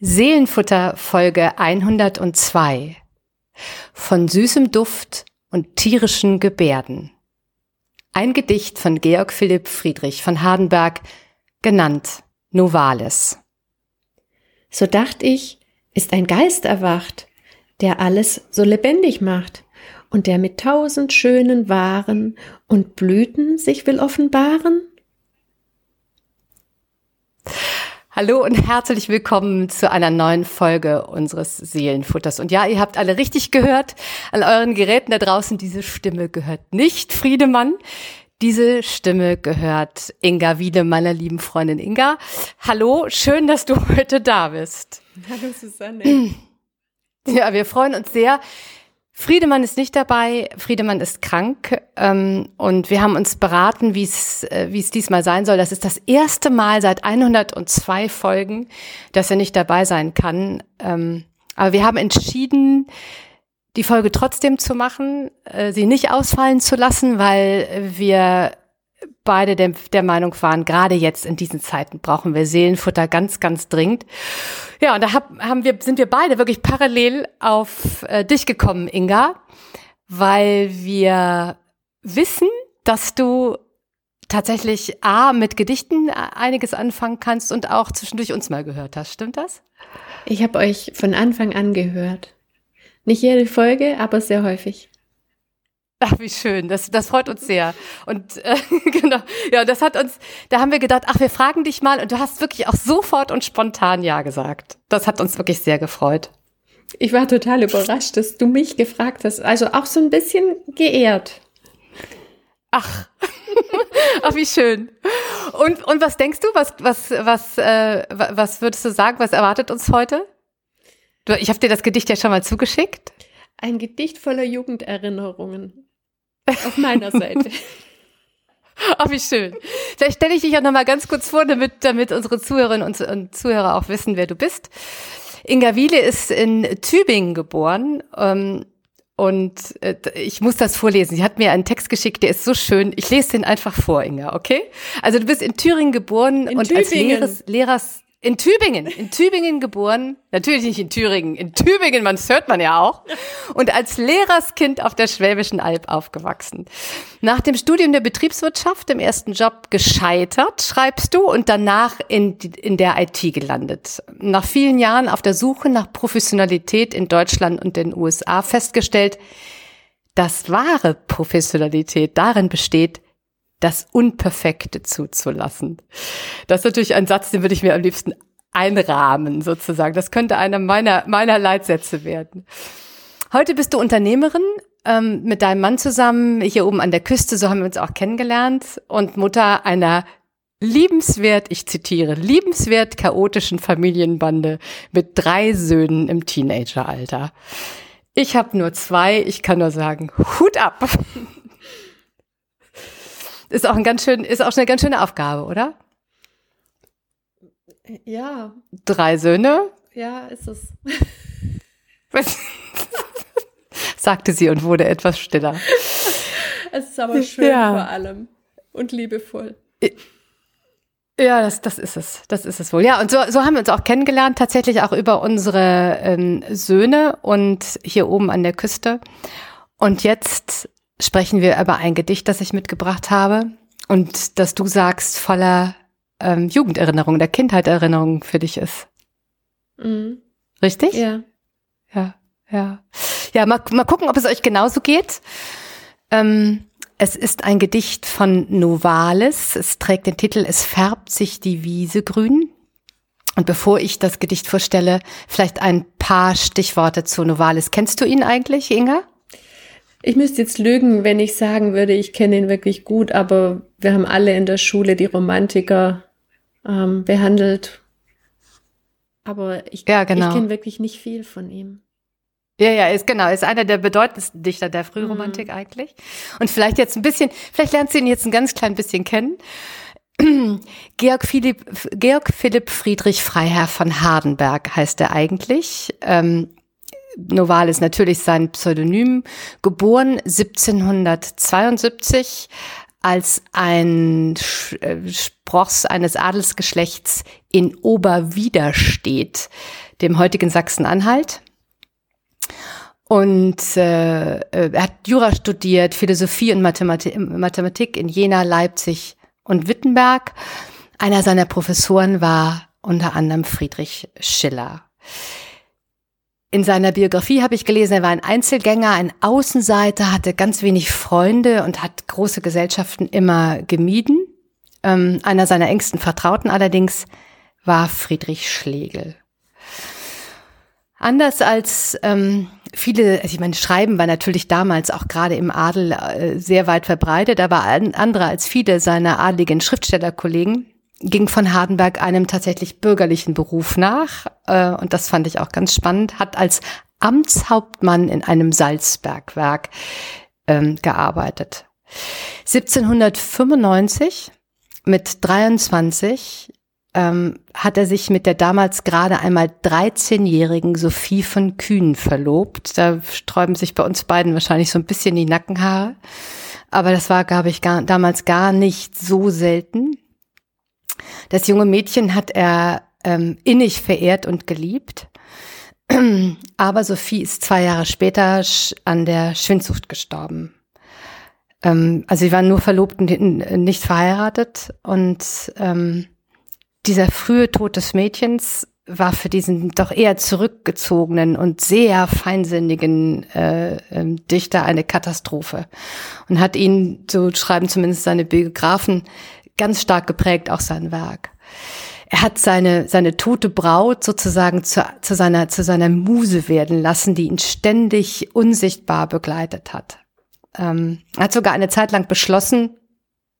Seelenfutter Folge 102 von süßem Duft und tierischen Gebärden. Ein Gedicht von Georg Philipp Friedrich von Hardenberg, genannt Novalis. So dacht ich, ist ein Geist erwacht, der alles so lebendig macht und der mit tausend schönen Waren und Blüten sich will offenbaren? Hallo und herzlich willkommen zu einer neuen Folge unseres Seelenfutters. Und ja, ihr habt alle richtig gehört an euren Geräten da draußen, diese Stimme gehört nicht Friedemann. Diese Stimme gehört Inga Wiede, meiner lieben Freundin Inga. Hallo, schön, dass du heute da bist. Hallo Susanne. Ja, wir freuen uns sehr. Friedemann ist nicht dabei, Friedemann ist krank ähm, und wir haben uns beraten, wie es äh, es diesmal sein soll. Das ist das erste Mal seit 102 Folgen, dass er nicht dabei sein kann. Ähm, aber wir haben entschieden, die Folge trotzdem zu machen, äh, sie nicht ausfallen zu lassen, weil wir beide der, der Meinung waren, gerade jetzt in diesen Zeiten brauchen wir Seelenfutter ganz, ganz dringend. Ja, und da hab, haben wir, sind wir beide wirklich parallel auf äh, dich gekommen, Inga, weil wir wissen, dass du tatsächlich A, mit Gedichten einiges anfangen kannst und auch zwischendurch uns mal gehört hast. Stimmt das? Ich habe euch von Anfang an gehört. Nicht jede Folge, aber sehr häufig. Ach, wie schön. Das, das freut uns sehr. Und äh, genau, ja, das hat uns, da haben wir gedacht, ach, wir fragen dich mal und du hast wirklich auch sofort und spontan Ja gesagt. Das hat uns wirklich sehr gefreut. Ich war total überrascht, dass du mich gefragt hast. Also auch so ein bisschen geehrt. Ach, ach, wie schön. Und, und was denkst du? Was, was, was, äh, was würdest du sagen? Was erwartet uns heute? Du, ich habe dir das Gedicht ja schon mal zugeschickt. Ein Gedicht voller Jugenderinnerungen. Auf meiner Seite. Ach, wie schön. Vielleicht stelle ich dich auch noch mal ganz kurz vor, damit, damit unsere Zuhörerinnen und, und Zuhörer auch wissen, wer du bist. Inga Wiele ist in Tübingen geboren. Ähm, und äh, ich muss das vorlesen. Sie hat mir einen Text geschickt, der ist so schön. Ich lese den einfach vor, Inga, okay? Also du bist in Thüringen geboren in und Tübingen. als Lehrers, Lehrers in Tübingen, in Tübingen geboren, natürlich nicht in Thüringen, in Tübingen, man hört man ja auch, und als Lehrerskind auf der Schwäbischen Alb aufgewachsen. Nach dem Studium der Betriebswirtschaft, im ersten Job gescheitert, schreibst du, und danach in, in der IT gelandet. Nach vielen Jahren auf der Suche nach Professionalität in Deutschland und den USA festgestellt, dass wahre Professionalität darin besteht, das Unperfekte zuzulassen. Das ist natürlich ein Satz, den würde ich mir am liebsten einrahmen, sozusagen. Das könnte einer meiner, meiner Leitsätze werden. Heute bist du Unternehmerin ähm, mit deinem Mann zusammen hier oben an der Küste, so haben wir uns auch kennengelernt, und Mutter einer liebenswert, ich zitiere, liebenswert chaotischen Familienbande mit drei Söhnen im Teenageralter. Ich habe nur zwei, ich kann nur sagen, Hut ab. Ist auch ein ganz schön, ist auch eine ganz schöne Aufgabe, oder? Ja. Drei Söhne? Ja, ist es. sagte sie und wurde etwas stiller. Es ist aber schön ja. vor allem und liebevoll. Ja, das, das ist es. Das ist es wohl. Ja, und so, so haben wir uns auch kennengelernt, tatsächlich auch über unsere ähm, Söhne und hier oben an der Küste. Und jetzt sprechen wir über ein Gedicht, das ich mitgebracht habe und das du sagst voller ähm, Jugenderinnerung, der Kindheiterinnerung für dich ist. Mhm. Richtig? Ja. Ja, ja. Ja, mal, mal gucken, ob es euch genauso geht. Ähm, es ist ein Gedicht von Novalis. Es trägt den Titel Es färbt sich die Wiese grün. Und bevor ich das Gedicht vorstelle, vielleicht ein paar Stichworte zu Novalis. Kennst du ihn eigentlich, Inga? Ich müsste jetzt lügen, wenn ich sagen würde, ich kenne ihn wirklich gut, aber wir haben alle in der Schule die Romantiker ähm, behandelt. Aber ich, ja, genau. ich kenne wirklich nicht viel von ihm. Ja, ja, ist genau, ist einer der bedeutendsten Dichter der Frühromantik mhm. eigentlich. Und vielleicht jetzt ein bisschen, vielleicht lernst du ihn jetzt ein ganz klein bisschen kennen. Georg Philipp, Georg Philipp Friedrich Freiherr von Hardenberg heißt er eigentlich. Ähm, Noval ist natürlich sein Pseudonym, geboren 1772 als ein äh, Spross eines Adelsgeschlechts in Oberwiderstedt, dem heutigen Sachsen-Anhalt. Und äh, äh, er hat Jura studiert, Philosophie und Mathematik, Mathematik in Jena, Leipzig und Wittenberg. Einer seiner Professoren war unter anderem Friedrich Schiller. In seiner Biografie habe ich gelesen, er war ein Einzelgänger, ein Außenseiter, hatte ganz wenig Freunde und hat große Gesellschaften immer gemieden. Ähm, einer seiner engsten Vertrauten allerdings war Friedrich Schlegel. Anders als ähm, viele, also ich meine, Schreiben war natürlich damals auch gerade im Adel äh, sehr weit verbreitet, aber andere als viele seiner adligen Schriftstellerkollegen ging von Hardenberg einem tatsächlich bürgerlichen Beruf nach. Äh, und das fand ich auch ganz spannend, hat als Amtshauptmann in einem Salzbergwerk ähm, gearbeitet. 1795 mit 23 ähm, hat er sich mit der damals gerade einmal 13-jährigen Sophie von Kühn verlobt. Da sträuben sich bei uns beiden wahrscheinlich so ein bisschen die Nackenhaare. Aber das war, glaube ich, gar, damals gar nicht so selten. Das junge Mädchen hat er ähm, innig verehrt und geliebt. Aber Sophie ist zwei Jahre später an der Schwindsucht gestorben. Ähm, also sie waren nur verlobt und nicht verheiratet. Und ähm, dieser frühe Tod des Mädchens war für diesen doch eher zurückgezogenen und sehr feinsinnigen äh, äh, Dichter eine Katastrophe und hat ihn, so schreiben zumindest seine Biografen, ganz stark geprägt, auch sein Werk. Er hat seine, seine tote Braut sozusagen zu, zu, seiner, zu seiner Muse werden lassen, die ihn ständig unsichtbar begleitet hat. Ähm, er hat sogar eine Zeit lang beschlossen,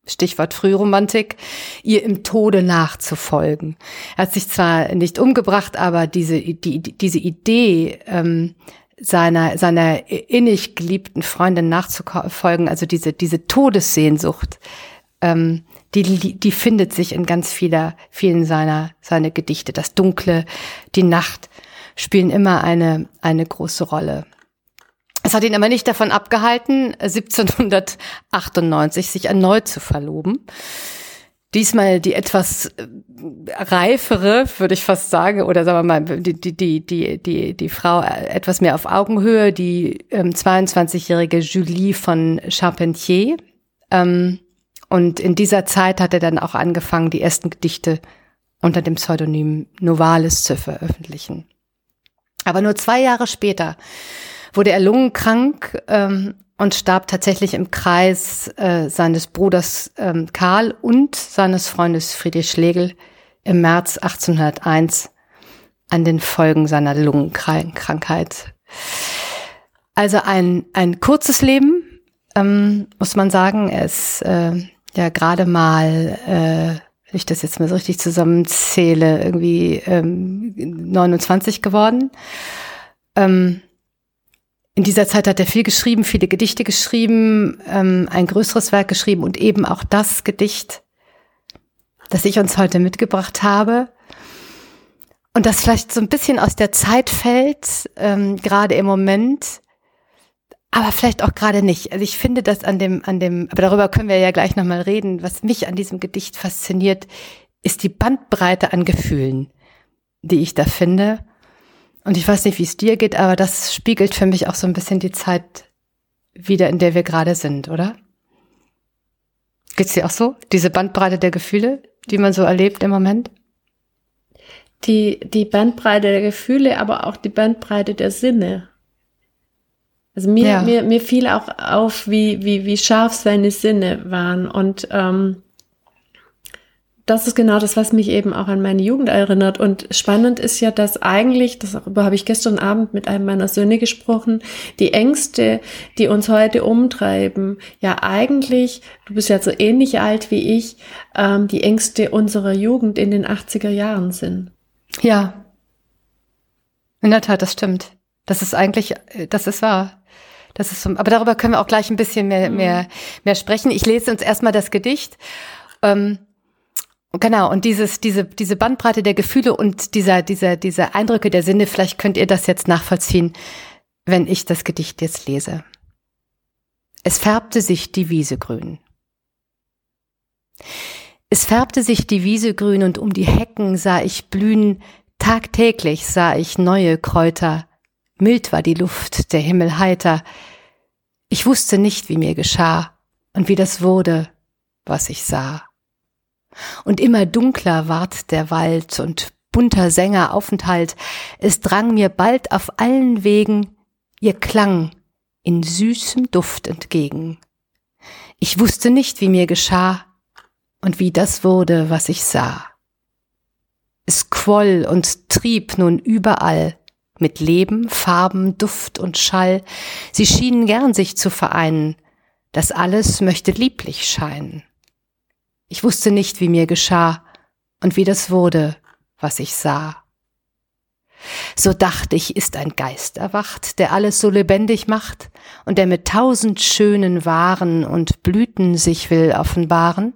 Stichwort Frühromantik, ihr im Tode nachzufolgen. Er hat sich zwar nicht umgebracht, aber diese, die, diese Idee, ähm, seiner, seiner innig geliebten Freundin nachzufolgen, also diese, diese Todessehnsucht, ähm, die, die findet sich in ganz vieler, vielen seiner, seiner Gedichte. Das Dunkle, die Nacht spielen immer eine, eine große Rolle. Es hat ihn aber nicht davon abgehalten, 1798 sich erneut zu verloben. Diesmal die etwas äh, reifere, würde ich fast sagen, oder sagen wir mal, die, die, die, die, die, Frau etwas mehr auf Augenhöhe, die ähm, 22-jährige Julie von Charpentier. Ähm, und in dieser Zeit hat er dann auch angefangen, die ersten Gedichte unter dem Pseudonym Novalis zu veröffentlichen. Aber nur zwei Jahre später wurde er lungenkrank ähm, und starb tatsächlich im Kreis äh, seines Bruders ähm, Karl und seines Freundes Friedrich Schlegel im März 1801 an den Folgen seiner Lungenkrankheit. Also ein, ein kurzes Leben, ähm, muss man sagen. Er ist äh, ja gerade mal, äh, wenn ich das jetzt mal so richtig zusammenzähle, irgendwie ähm, 29 geworden. Ähm, in dieser Zeit hat er viel geschrieben, viele Gedichte geschrieben, ähm, ein größeres Werk geschrieben und eben auch das Gedicht, das ich uns heute mitgebracht habe. Und das vielleicht so ein bisschen aus der Zeit fällt, ähm, gerade im Moment, aber vielleicht auch gerade nicht. Also ich finde das an dem, an dem, aber darüber können wir ja gleich nochmal reden. Was mich an diesem Gedicht fasziniert, ist die Bandbreite an Gefühlen, die ich da finde. Und ich weiß nicht, wie es dir geht, aber das spiegelt für mich auch so ein bisschen die Zeit wieder, in der wir gerade sind, oder? Geht's dir auch so? Diese Bandbreite der Gefühle, die man so erlebt im Moment? Die, die Bandbreite der Gefühle, aber auch die Bandbreite der Sinne. Also mir, ja. mir, mir fiel auch auf, wie, wie, wie scharf seine Sinne waren. Und ähm, das ist genau das, was mich eben auch an meine Jugend erinnert. Und spannend ist ja, dass eigentlich, darüber habe ich gestern Abend mit einem meiner Söhne gesprochen, die Ängste, die uns heute umtreiben, ja eigentlich, du bist ja so ähnlich alt wie ich, ähm, die Ängste unserer Jugend in den 80er Jahren sind. Ja. In der Tat, das stimmt. Das ist eigentlich, das ist wahr. Das ist aber darüber können wir auch gleich ein bisschen mehr, mehr, mehr sprechen. Ich lese uns erstmal das Gedicht. Ähm, Genau, und dieses, diese, diese Bandbreite der Gefühle und dieser, dieser, diese Eindrücke der Sinne, vielleicht könnt ihr das jetzt nachvollziehen, wenn ich das Gedicht jetzt lese. Es färbte sich die Wiese grün. Es färbte sich die Wiese grün und um die Hecken sah ich blühen, tagtäglich sah ich neue Kräuter, mild war die Luft, der Himmel heiter. Ich wusste nicht, wie mir geschah und wie das wurde, was ich sah. Und immer dunkler ward der Wald und bunter Sänger Aufenthalt, es drang mir bald auf allen Wegen ihr Klang in süßem Duft entgegen. Ich wusste nicht, wie mir geschah und wie das wurde, was ich sah. Es quoll und trieb nun überall, mit Leben, Farben, Duft und Schall, sie schienen gern sich zu vereinen, das alles möchte lieblich scheinen. Ich wusste nicht, wie mir geschah und wie das wurde, was ich sah. So dachte ich, ist ein Geist erwacht, der alles so lebendig macht und der mit tausend schönen Waren und Blüten sich will offenbaren.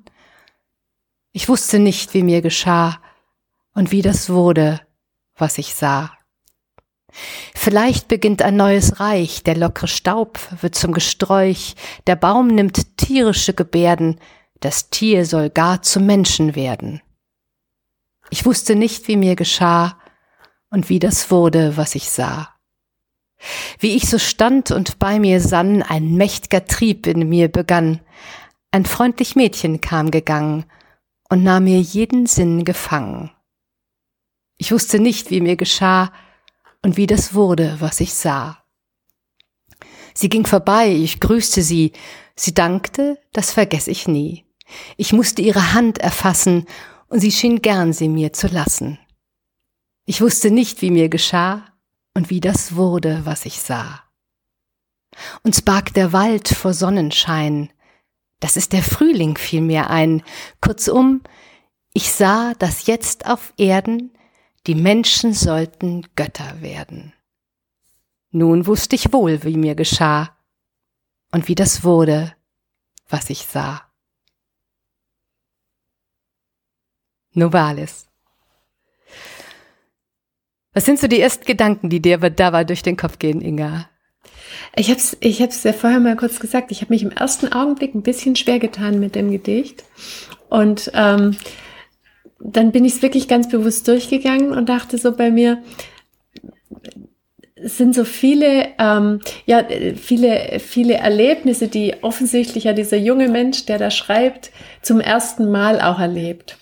Ich wusste nicht, wie mir geschah und wie das wurde, was ich sah. Vielleicht beginnt ein neues Reich, der lockere Staub wird zum Gesträuch, der Baum nimmt tierische Gebärden, das Tier soll gar zum Menschen werden. Ich wusste nicht, wie mir geschah und wie das wurde, was ich sah. Wie ich so stand und bei mir sann, ein mächtiger Trieb in mir begann. Ein freundlich Mädchen kam gegangen und nahm mir jeden Sinn gefangen. Ich wusste nicht, wie mir geschah und wie das wurde, was ich sah. Sie ging vorbei, ich grüßte sie, sie dankte, das vergess ich nie. Ich musste ihre Hand erfassen, und sie schien gern sie mir zu lassen. Ich wusste nicht, wie mir geschah und wie das wurde, was ich sah. Uns barg der Wald vor Sonnenschein, das ist der Frühling fiel mir ein, kurzum, ich sah, dass jetzt auf Erden die Menschen sollten Götter werden. Nun wusste ich wohl, wie mir geschah und wie das wurde, was ich sah. Novalis. Was sind so die ersten Gedanken, die dir dabei durch den Kopf gehen, Inga? Ich habe es ich hab's ja vorher mal kurz gesagt. Ich habe mich im ersten Augenblick ein bisschen schwer getan mit dem Gedicht. Und ähm, dann bin ich es wirklich ganz bewusst durchgegangen und dachte so bei mir, es sind so viele, ähm, ja, viele, viele Erlebnisse, die offensichtlich ja dieser junge Mensch, der da schreibt, zum ersten Mal auch erlebt.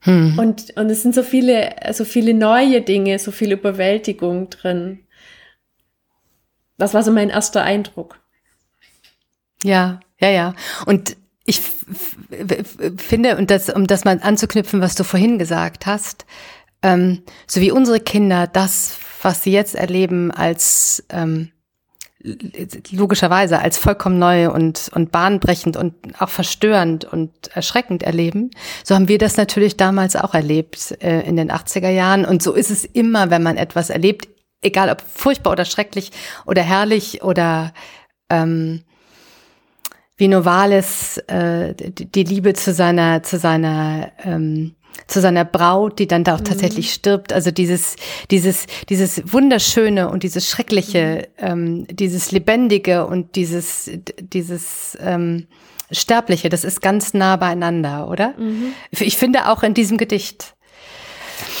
Hm. Und, und es sind so viele, so viele neue Dinge, so viel Überwältigung drin. Das war so mein erster Eindruck. Ja, ja, ja. Und ich finde, und das, um das mal anzuknüpfen, was du vorhin gesagt hast, ähm, so wie unsere Kinder das, was sie jetzt erleben, als ähm, logischerweise als vollkommen neu und, und bahnbrechend und auch verstörend und erschreckend erleben. So haben wir das natürlich damals auch erlebt äh, in den 80er Jahren. Und so ist es immer, wenn man etwas erlebt, egal ob furchtbar oder schrecklich oder herrlich oder ähm, wie Novalis äh, die, Liebe zu seiner, zu seiner ähm, zu seiner Braut, die dann da auch mhm. tatsächlich stirbt. Also dieses, dieses, dieses wunderschöne und dieses schreckliche, mhm. ähm, dieses lebendige und dieses, dieses ähm, sterbliche, das ist ganz nah beieinander, oder? Mhm. Ich finde auch in diesem Gedicht.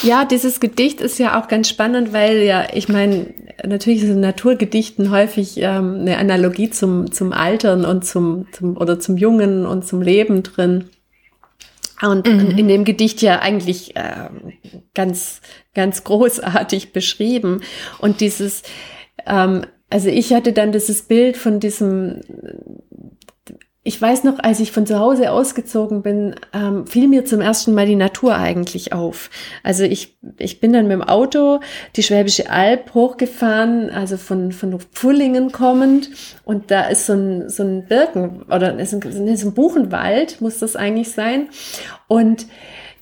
Ja, dieses Gedicht ist ja auch ganz spannend, weil ja, ich meine, natürlich in Naturgedichten häufig ähm, eine Analogie zum, zum Altern und zum, zum, oder zum Jungen und zum Leben drin. Und mhm. in dem Gedicht ja eigentlich äh, ganz, ganz großartig beschrieben. Und dieses, ähm, also ich hatte dann dieses Bild von diesem ich weiß noch, als ich von zu Hause ausgezogen bin, ähm, fiel mir zum ersten Mal die Natur eigentlich auf. Also ich, ich bin dann mit dem Auto die Schwäbische Alb hochgefahren, also von, von Pfullingen kommend. Und da ist so ein, so ein Birken oder ist ein, so ein Buchenwald, muss das eigentlich sein. Und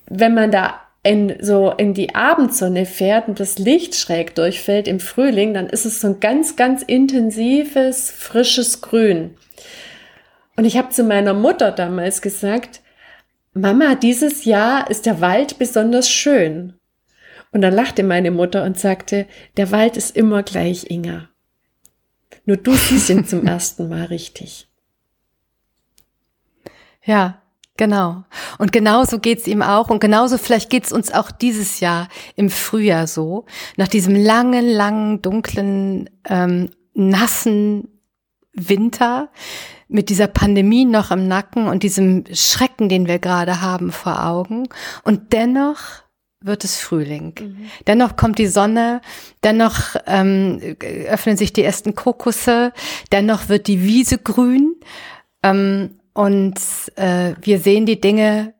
wenn man da in, so in die Abendsonne fährt und das Licht schräg durchfällt im Frühling, dann ist es so ein ganz, ganz intensives, frisches Grün. Und ich habe zu meiner Mutter damals gesagt, Mama, dieses Jahr ist der Wald besonders schön. Und dann lachte meine Mutter und sagte, der Wald ist immer gleich, Inga. Nur du siehst ihn zum ersten Mal richtig. Ja, genau. Und genauso geht's ihm auch. Und genauso vielleicht geht's uns auch dieses Jahr im Frühjahr so. Nach diesem langen, langen, dunklen, ähm, nassen Winter mit dieser Pandemie noch im Nacken und diesem Schrecken, den wir gerade haben vor Augen. Und dennoch wird es Frühling. Mhm. Dennoch kommt die Sonne, dennoch ähm, öffnen sich die ersten Krokusse, dennoch wird die Wiese grün ähm, und äh, wir sehen die Dinge,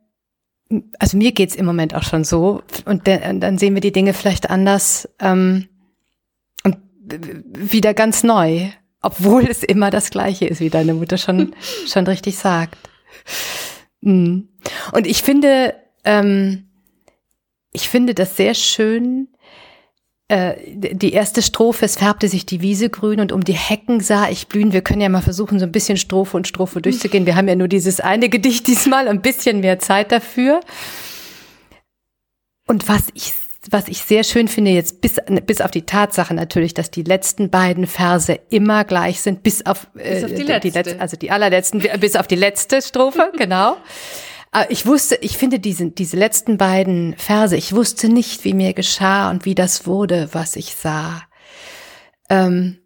also mir geht's im Moment auch schon so und, de, und dann sehen wir die Dinge vielleicht anders ähm, und wieder ganz neu, obwohl es immer das Gleiche ist, wie deine Mutter schon, schon richtig sagt. Mhm. Und ich finde, ähm, ich finde das sehr schön. Äh, die erste Strophe, es färbte sich die Wiese grün und um die Hecken sah ich blühen. Wir können ja mal versuchen, so ein bisschen Strophe und Strophe durchzugehen. Wir haben ja nur dieses eine Gedicht diesmal, ein bisschen mehr Zeit dafür. Und was ich was ich sehr schön finde, jetzt bis, bis auf die Tatsache natürlich, dass die letzten beiden Verse immer gleich sind, bis auf, äh, bis auf die, letzte. die letzte, also die allerletzten, bis auf die letzte Strophe, genau. Aber ich wusste, ich finde diese, diese letzten beiden Verse, ich wusste nicht, wie mir geschah und wie das wurde, was ich sah. Ähm,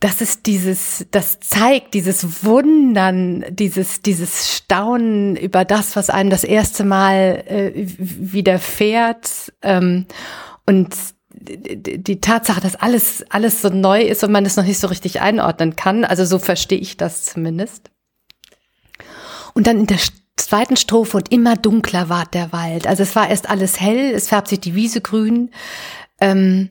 das ist dieses, das zeigt dieses Wundern, dieses, dieses Staunen über das, was einem das erste Mal äh, widerfährt. Ähm, und die Tatsache, dass alles, alles so neu ist und man es noch nicht so richtig einordnen kann. Also so verstehe ich das zumindest. Und dann in der zweiten Strophe und immer dunkler ward der Wald. Also es war erst alles hell, es färbt sich die Wiese grün. Ähm,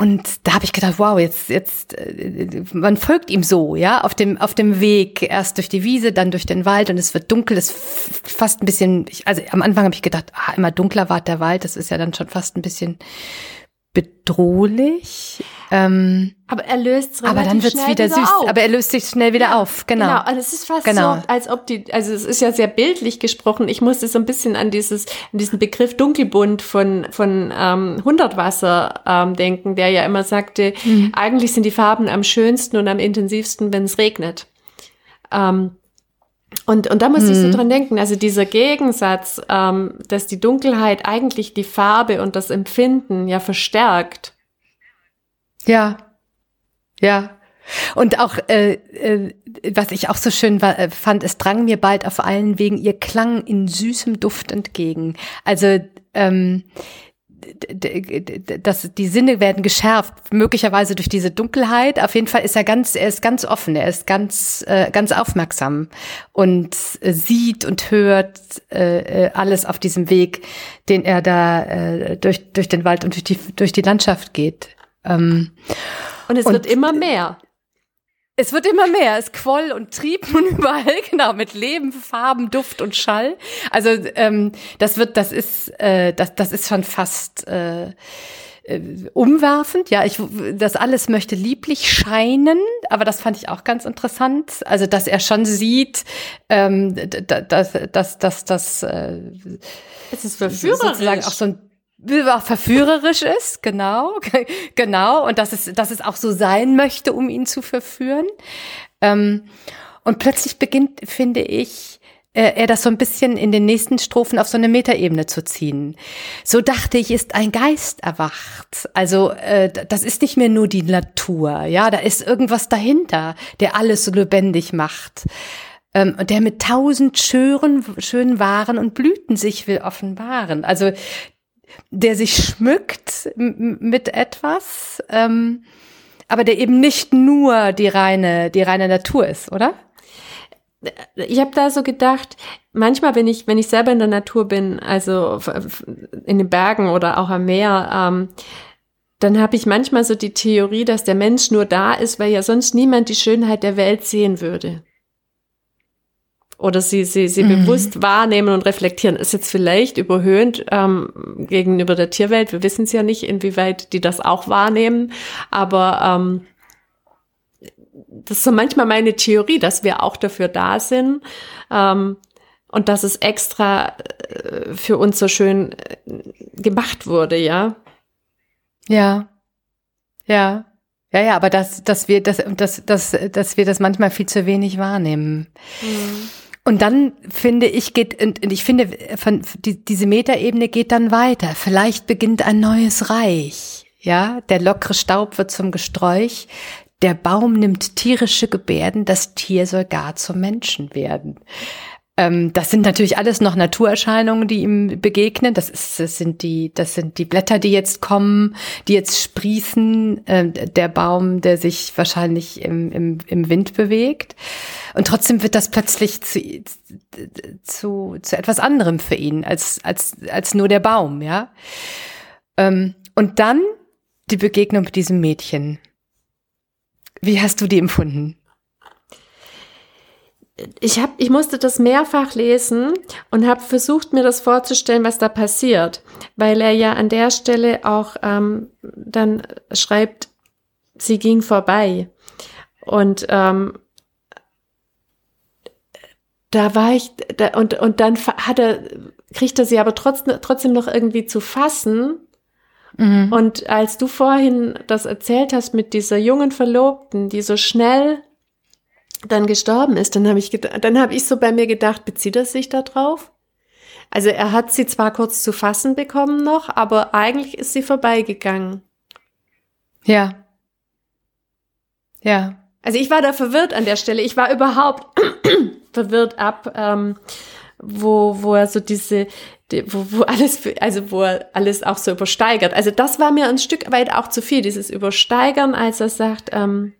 und da habe ich gedacht, wow, jetzt, jetzt, äh, man folgt ihm so, ja, auf dem, auf dem Weg, erst durch die Wiese, dann durch den Wald und es wird dunkel, es fast ein bisschen, also am Anfang habe ich gedacht, ah, immer dunkler ward der Wald, das ist ja dann schon fast ein bisschen bedrohlich. Ähm, aber er löst es Aber dann wird's wieder, wieder süß. Auf. Aber er löst sich schnell wieder ja, auf. Genau. Genau. Also es ist fast genau. so, als ob die, also es ist ja sehr bildlich gesprochen. Ich musste so ein bisschen an dieses, an diesen Begriff Dunkelbunt von von ähm, Hundertwasser ähm, denken, der ja immer sagte, mhm. eigentlich sind die Farben am schönsten und am intensivsten, wenn es regnet. Ähm, und, und da muss hm. ich so mhm. dran denken, also dieser Gegensatz, ähm, dass die Dunkelheit eigentlich die Farbe und das Empfinden ja verstärkt. Ja, ja. Und auch, äh, äh, was ich auch so schön war, äh, fand, es drang mir bald auf allen Wegen ihr Klang in süßem Duft entgegen. Also ähm, dass die Sinne werden geschärft, möglicherweise durch diese Dunkelheit. Auf jeden Fall ist er ganz, er ist ganz offen, er ist ganz, äh, ganz aufmerksam und äh, sieht und hört äh, äh, alles auf diesem Weg, den er da äh, durch, durch den Wald und durch die, durch die Landschaft geht. Ähm, und es und, wird immer mehr. Es wird immer mehr. Es quoll und trieb nun überall, genau, mit Leben, Farben, Duft und Schall. Also ähm, das wird, das ist, äh, das, das ist schon fast äh, äh, umwerfend. Ja, ich, das alles möchte lieblich scheinen, aber das fand ich auch ganz interessant. Also, dass er schon sieht, ähm, dass, dass, dass, dass äh, es ist verführerisch. sozusagen auch so ein verführerisch ist, genau, genau, und dass es, dass es auch so sein möchte, um ihn zu verführen. Ähm, und plötzlich beginnt, finde ich, äh, er das so ein bisschen in den nächsten Strophen auf so eine Metaebene zu ziehen. So dachte ich, ist ein Geist erwacht. Also äh, das ist nicht mehr nur die Natur, ja, da ist irgendwas dahinter, der alles so lebendig macht. Ähm, der mit tausend schönen, schönen Waren und Blüten sich will offenbaren. Also der sich schmückt mit etwas, ähm, aber der eben nicht nur die reine, die reine Natur ist, oder? Ich habe da so gedacht, manchmal, wenn ich, wenn ich selber in der Natur bin, also in den Bergen oder auch am Meer, ähm, dann habe ich manchmal so die Theorie, dass der Mensch nur da ist, weil ja sonst niemand die Schönheit der Welt sehen würde oder sie, sie, sie mhm. bewusst wahrnehmen und reflektieren. Ist jetzt vielleicht überhöhend ähm, gegenüber der Tierwelt. Wir wissen es ja nicht, inwieweit die das auch wahrnehmen. Aber ähm, das ist so manchmal meine Theorie, dass wir auch dafür da sind. Ähm, und dass es extra äh, für uns so schön äh, gemacht wurde, ja. Ja. Ja. Ja, ja, aber dass, dass wir, dass, dass, dass, dass wir das manchmal viel zu wenig wahrnehmen. Mhm. Und dann finde ich geht und ich finde von die, diese Metaebene geht dann weiter. Vielleicht beginnt ein neues Reich. Ja, der lockere Staub wird zum Gesträuch. Der Baum nimmt tierische Gebärden. Das Tier soll gar zum Menschen werden. Ähm, das sind natürlich alles noch Naturerscheinungen, die ihm begegnen. Das, ist, das sind die, das sind die Blätter, die jetzt kommen, die jetzt sprießen. Äh, der Baum, der sich wahrscheinlich im, im, im Wind bewegt. Und trotzdem wird das plötzlich zu, zu, zu etwas anderem für ihn als, als, als nur der Baum, ja. Ähm, und dann die Begegnung mit diesem Mädchen. Wie hast du die empfunden? Ich habe, ich musste das mehrfach lesen und habe versucht, mir das vorzustellen, was da passiert, weil er ja an der Stelle auch ähm, dann schreibt, sie ging vorbei. Und ähm, da war ich da, und und dann hat er kriegt er sie aber trotzdem trotzdem noch irgendwie zu fassen. Mhm. und als du vorhin das erzählt hast mit dieser jungen Verlobten, die so schnell dann gestorben ist, dann habe ich, dann habe ich so bei mir gedacht, bezieht er sich da drauf? Also er hat sie zwar kurz zu fassen bekommen noch, aber eigentlich ist sie vorbeigegangen. Ja. Ja. Also ich war da verwirrt an der Stelle. Ich war überhaupt verwirrt ab, ähm, wo, wo er so diese, die, wo, wo alles, also wo er alles auch so übersteigert. Also das war mir ein Stück weit auch zu viel, dieses Übersteigern, als er sagt, ähm,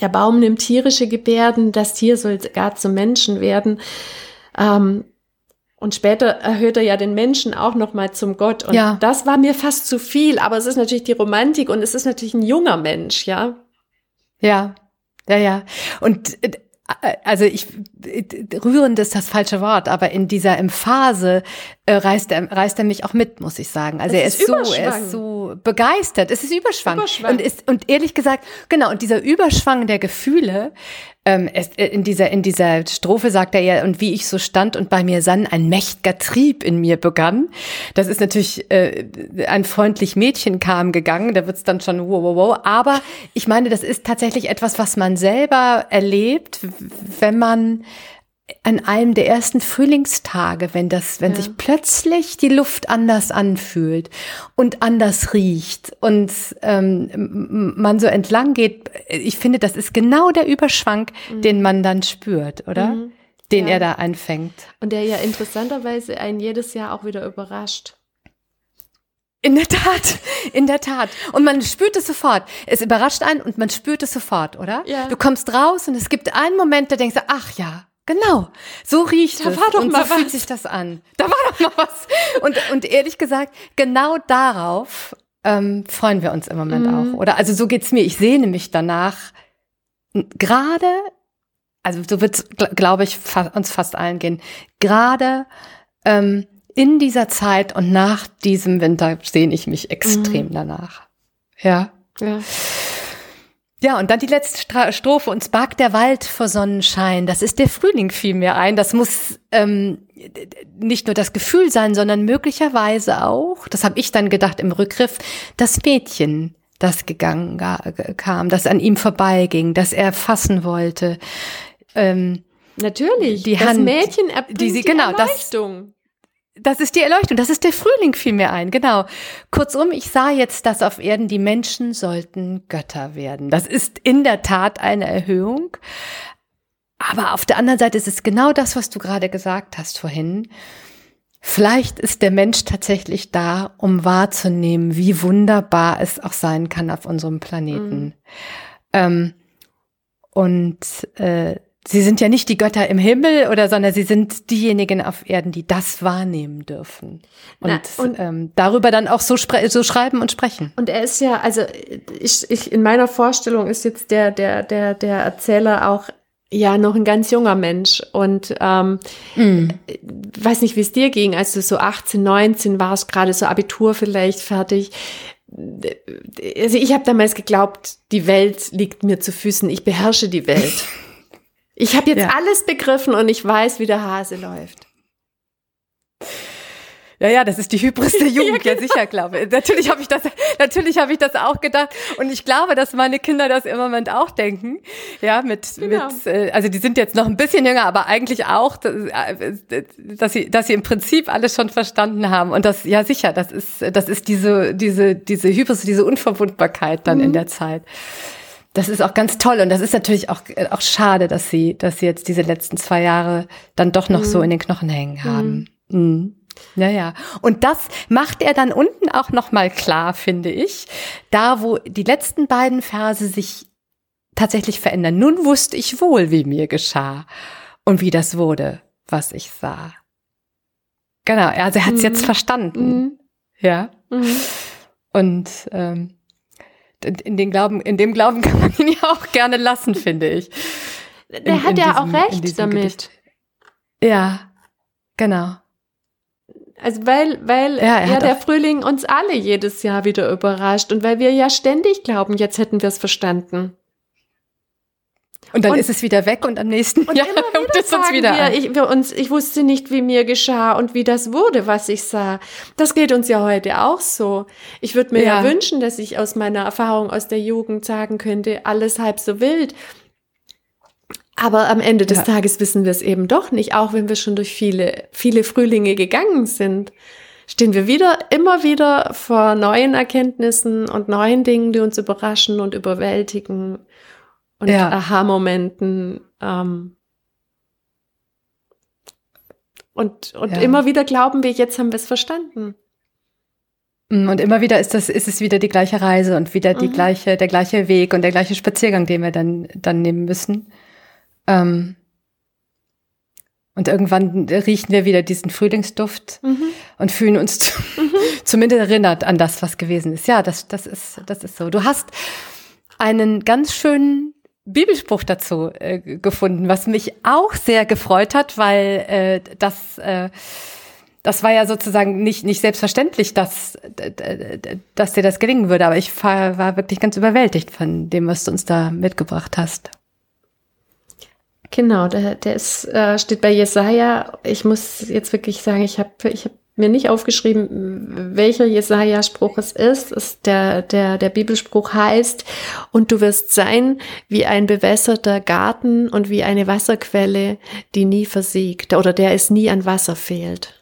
der Baum nimmt tierische Gebärden, das Tier soll gar zum Menschen werden. Ähm, und später erhöht er ja den Menschen auch noch mal zum Gott. Und ja. das war mir fast zu viel. Aber es ist natürlich die Romantik und es ist natürlich ein junger Mensch, ja. Ja, ja, ja. Und äh, also ich rührend ist das falsche Wort, aber in dieser Emphase äh, reißt er reißt er mich auch mit, muss ich sagen. Also er ist, ist so er ist so begeistert. Es ist Überschwang. Überschwang. Und ist und ehrlich gesagt, genau, und dieser Überschwang der Gefühle, ähm, es, äh, in dieser in dieser Strophe sagt er ja und wie ich so stand und bei mir sann ein mächtiger Trieb in mir begann. Das ist natürlich äh, ein freundlich Mädchen kam gegangen, da wird's dann schon wow wow wow. Aber ich meine, das ist tatsächlich etwas, was man selber erlebt, wenn man an einem der ersten Frühlingstage, wenn das, wenn ja. sich plötzlich die Luft anders anfühlt und anders riecht und ähm, man so entlang geht, ich finde, das ist genau der Überschwang, mhm. den man dann spürt, oder? Mhm. Den ja. er da einfängt. Und der ja interessanterweise einen jedes Jahr auch wieder überrascht. In der Tat, in der Tat. Und man spürt es sofort. Es überrascht einen und man spürt es sofort, oder? Ja. Du kommst raus und es gibt einen Moment, da denkst du, ach ja, Genau, so riecht da es. War doch und mal so was. fühlt sich das an. Da war doch mal was. Und, und ehrlich gesagt, genau darauf ähm, freuen wir uns im Moment mhm. auch. Oder also so geht's mir. Ich sehne mich danach gerade, also so wird's, glaube ich, fa uns fast allen gehen. Gerade ähm, in dieser Zeit und nach diesem Winter sehne ich mich extrem mhm. danach. Ja. Ja. Ja, und dann die letzte Stra Strophe. Uns bargt der Wald vor Sonnenschein. Das ist der Frühling fiel mir ein. Das muss ähm, nicht nur das Gefühl sein, sondern möglicherweise auch, das habe ich dann gedacht im Rückgriff, das Mädchen, das gegangen kam, das an ihm vorbeiging, das er fassen wollte. Ähm, Natürlich, die das Hand, Mädchen erbringt die, sie, die genau, Erleuchtung. Das, das ist die Erleuchtung, das ist der Frühling, fiel mir ein, genau. Kurzum, ich sah jetzt, dass auf Erden die Menschen sollten Götter werden. Das ist in der Tat eine Erhöhung. Aber auf der anderen Seite ist es genau das, was du gerade gesagt hast vorhin. Vielleicht ist der Mensch tatsächlich da, um wahrzunehmen, wie wunderbar es auch sein kann auf unserem Planeten. Mhm. Ähm, und äh, Sie sind ja nicht die Götter im Himmel oder, sondern sie sind diejenigen auf Erden, die das wahrnehmen dürfen und, Na, und ähm, darüber dann auch so, so schreiben und sprechen. Und er ist ja, also ich, ich in meiner Vorstellung ist jetzt der der der der Erzähler auch ja noch ein ganz junger Mensch und ähm, mm. weiß nicht, wie es dir ging, als du so 18, 19 warst, gerade so Abitur vielleicht fertig. Also ich habe damals geglaubt, die Welt liegt mir zu Füßen, ich beherrsche die Welt. Ich habe jetzt ja. alles begriffen und ich weiß, wie der Hase läuft. Ja, ja, das ist die Hybris der Jugend, ja, genau. ja sicher, glaube ich. Natürlich habe ich das, natürlich habe ich das auch gedacht und ich glaube, dass meine Kinder das im Moment auch denken. Ja, mit, genau. mit, äh, also die sind jetzt noch ein bisschen jünger, aber eigentlich auch, äh, dass sie, dass sie im Prinzip alles schon verstanden haben und das, ja sicher, das ist, das ist diese, diese, diese Hybris, diese Unverwundbarkeit dann mhm. in der Zeit. Das ist auch ganz toll und das ist natürlich auch, auch schade, dass sie, dass sie jetzt diese letzten zwei Jahre dann doch noch mhm. so in den Knochen hängen haben. Mhm. mhm. Ja, ja. Und das macht er dann unten auch noch mal klar, finde ich. Da, wo die letzten beiden Verse sich tatsächlich verändern. Nun wusste ich wohl, wie mir geschah und wie das wurde, was ich sah. Genau, also er hat es mhm. jetzt verstanden. Mhm. Ja. Mhm. Und ähm, in, den Glauben, in dem Glauben kann man ihn ja auch gerne lassen, finde ich. Der hat ja auch recht damit. Gedicht. Ja, genau. Also weil, weil ja, ja der Frühling uns alle jedes Jahr wieder überrascht und weil wir ja ständig glauben, jetzt hätten wir es verstanden. Und dann und, ist es wieder weg und am nächsten und Jahr kommt es uns wieder wir, ich, wir uns, ich wusste nicht, wie mir geschah und wie das wurde, was ich sah. Das geht uns ja heute auch so. Ich würde mir ja. ja wünschen, dass ich aus meiner Erfahrung aus der Jugend sagen könnte, alles halb so wild. Aber am Ende des ja. Tages wissen wir es eben doch nicht, auch wenn wir schon durch viele, viele Frühlinge gegangen sind. Stehen wir wieder, immer wieder vor neuen Erkenntnissen und neuen Dingen, die uns überraschen und überwältigen und ja. Aha-Momenten. Ähm, und und ja. immer wieder glauben wir, jetzt haben wir es verstanden. Mm, und immer wieder ist das, ist es wieder die gleiche Reise und wieder die mhm. gleiche, der gleiche Weg und der gleiche Spaziergang, den wir dann, dann nehmen müssen. Ähm, und irgendwann riechen wir wieder diesen Frühlingsduft mhm. und fühlen uns mhm. zumindest erinnert an das, was gewesen ist. Ja, das, das ist, das ist so. Du hast einen ganz schönen Bibelspruch dazu äh, gefunden, was mich auch sehr gefreut hat, weil äh, das, äh, das war ja sozusagen nicht, nicht selbstverständlich, dass, dass dir das gelingen würde. Aber ich war, war wirklich ganz überwältigt von dem, was du uns da mitgebracht hast. Genau, der, der ist, äh, steht bei Jesaja. Ich muss jetzt wirklich sagen, ich habe ich hab mir nicht aufgeschrieben, welcher Jesaja-Spruch es ist. Es der, der, der Bibelspruch heißt, und du wirst sein wie ein bewässerter Garten und wie eine Wasserquelle, die nie versiegt oder der es nie an Wasser fehlt.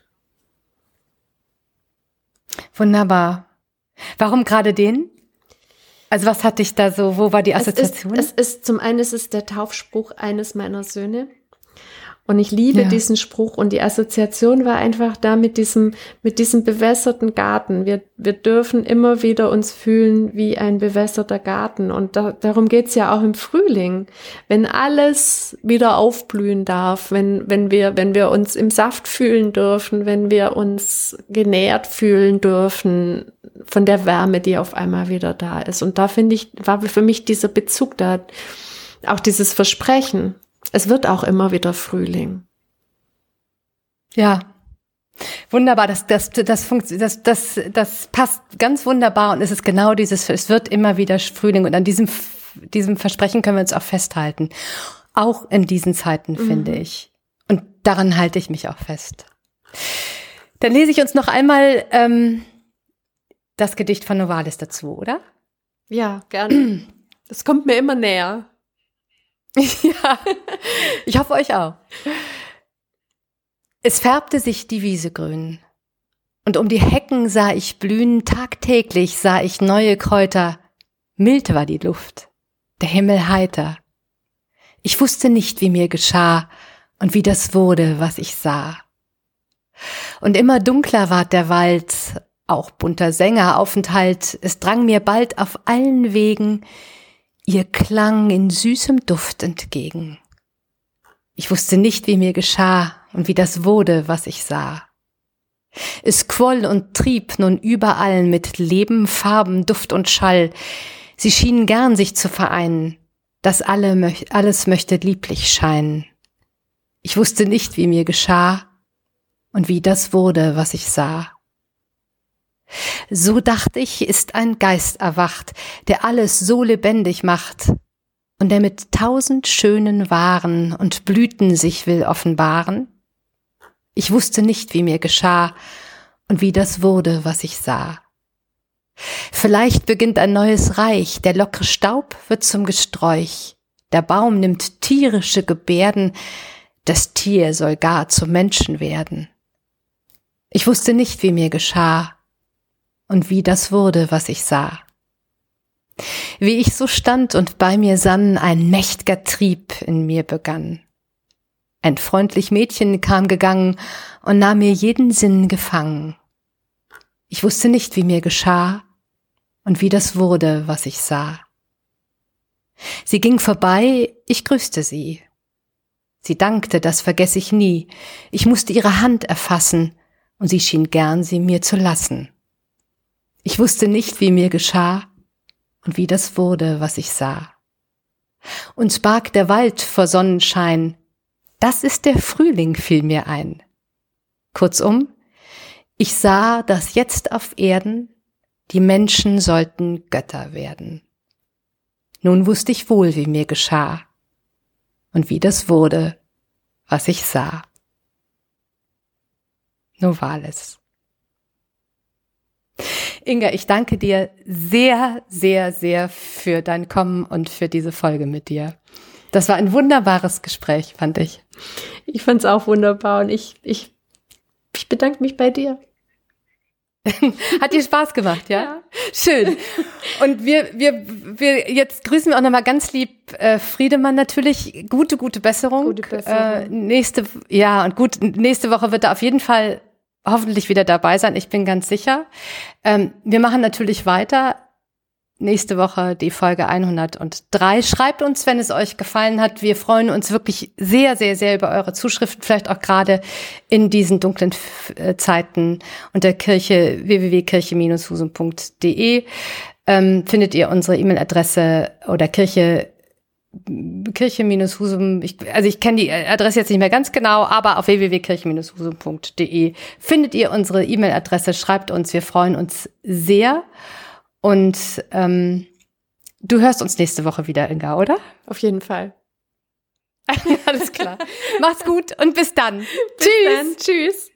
Wunderbar. Warum gerade den? Also was hatte ich da so, wo war die Assoziation? Es ist, es ist zum einen ist es der Taufspruch eines meiner Söhne. Und ich liebe ja. diesen Spruch und die Assoziation war einfach da mit diesem, mit diesem bewässerten Garten. Wir, wir dürfen immer wieder uns fühlen wie ein bewässerter Garten. Und da, darum geht's ja auch im Frühling. Wenn alles wieder aufblühen darf, wenn, wenn wir, wenn wir uns im Saft fühlen dürfen, wenn wir uns genährt fühlen dürfen von der Wärme, die auf einmal wieder da ist. Und da finde ich, war für mich dieser Bezug da, auch dieses Versprechen es wird auch immer wieder Frühling. Ja. Wunderbar, das, das, das, das, das, das passt ganz wunderbar und es ist genau dieses, es wird immer wieder Frühling und an diesem, diesem Versprechen können wir uns auch festhalten. Auch in diesen Zeiten, mhm. finde ich. Und daran halte ich mich auch fest. Dann lese ich uns noch einmal ähm, das Gedicht von Novalis dazu, oder? Ja, gerne. Das kommt mir immer näher. ja, ich hoffe euch auch. Es färbte sich die Wiese grün. Und um die Hecken sah ich blühen, tagtäglich sah ich neue Kräuter. Mild war die Luft, der Himmel heiter. Ich wusste nicht, wie mir geschah und wie das wurde, was ich sah. Und immer dunkler ward der Wald, auch bunter Sängeraufenthalt, es drang mir bald auf allen Wegen ihr Klang in süßem Duft entgegen. Ich wusste nicht, wie mir geschah und wie das wurde, was ich sah. Es quoll und trieb nun überall mit Leben, Farben, Duft und Schall. Sie schienen gern sich zu vereinen, das alle, alles möchte lieblich scheinen. Ich wusste nicht, wie mir geschah und wie das wurde, was ich sah. So dacht ich, ist ein Geist erwacht, der alles so lebendig macht und der mit tausend schönen Waren und Blüten sich will offenbaren. Ich wusste nicht, wie mir geschah und wie das wurde, was ich sah. Vielleicht beginnt ein neues Reich, der lockere Staub wird zum Gesträuch, der Baum nimmt tierische Gebärden, das Tier soll gar zum Menschen werden. Ich wusste nicht, wie mir geschah und wie das wurde, was ich sah. Wie ich so stand und bei mir sann, ein mächt'ger Trieb in mir begann. Ein freundlich Mädchen kam gegangen und nahm mir jeden Sinn gefangen. Ich wusste nicht, wie mir geschah und wie das wurde, was ich sah. Sie ging vorbei, ich grüßte sie. Sie dankte, das vergess ich nie. Ich musste ihre Hand erfassen, und sie schien gern, sie mir zu lassen. Ich wusste nicht, wie mir geschah und wie das wurde, was ich sah. Uns barg der Wald vor Sonnenschein, das ist der Frühling, fiel mir ein. Kurzum, ich sah, dass jetzt auf Erden die Menschen sollten Götter werden. Nun wusste ich wohl, wie mir geschah und wie das wurde, was ich sah. Novalis. Inga, ich danke dir sehr, sehr, sehr für dein Kommen und für diese Folge mit dir. Das war ein wunderbares Gespräch, fand ich. Ich fand es auch wunderbar und ich, ich, ich bedanke mich bei dir. Hat dir Spaß gemacht, ja? ja? Schön. Und wir, wir, wir jetzt grüßen wir auch nochmal ganz lieb äh, Friedemann natürlich. Gute, gute Besserung. Gute Besserung. Äh, nächste, ja, und gut, nächste Woche wird er auf jeden Fall hoffentlich wieder dabei sein. Ich bin ganz sicher. Ähm, wir machen natürlich weiter. Nächste Woche die Folge 103. Schreibt uns, wenn es euch gefallen hat. Wir freuen uns wirklich sehr, sehr, sehr über eure Zuschriften, vielleicht auch gerade in diesen dunklen äh, Zeiten unter Kirche www.kirche-husum.de ähm, findet ihr unsere E-Mail-Adresse oder Kirche Kirche-Husum, ich, also ich kenne die Adresse jetzt nicht mehr ganz genau, aber auf www.kirche-husum.de findet ihr unsere E-Mail-Adresse, schreibt uns, wir freuen uns sehr. Und ähm, du hörst uns nächste Woche wieder, Inga, oder? Auf jeden Fall. Alles klar. Mach's gut und bis dann. bis Tschüss. Dann. Tschüss.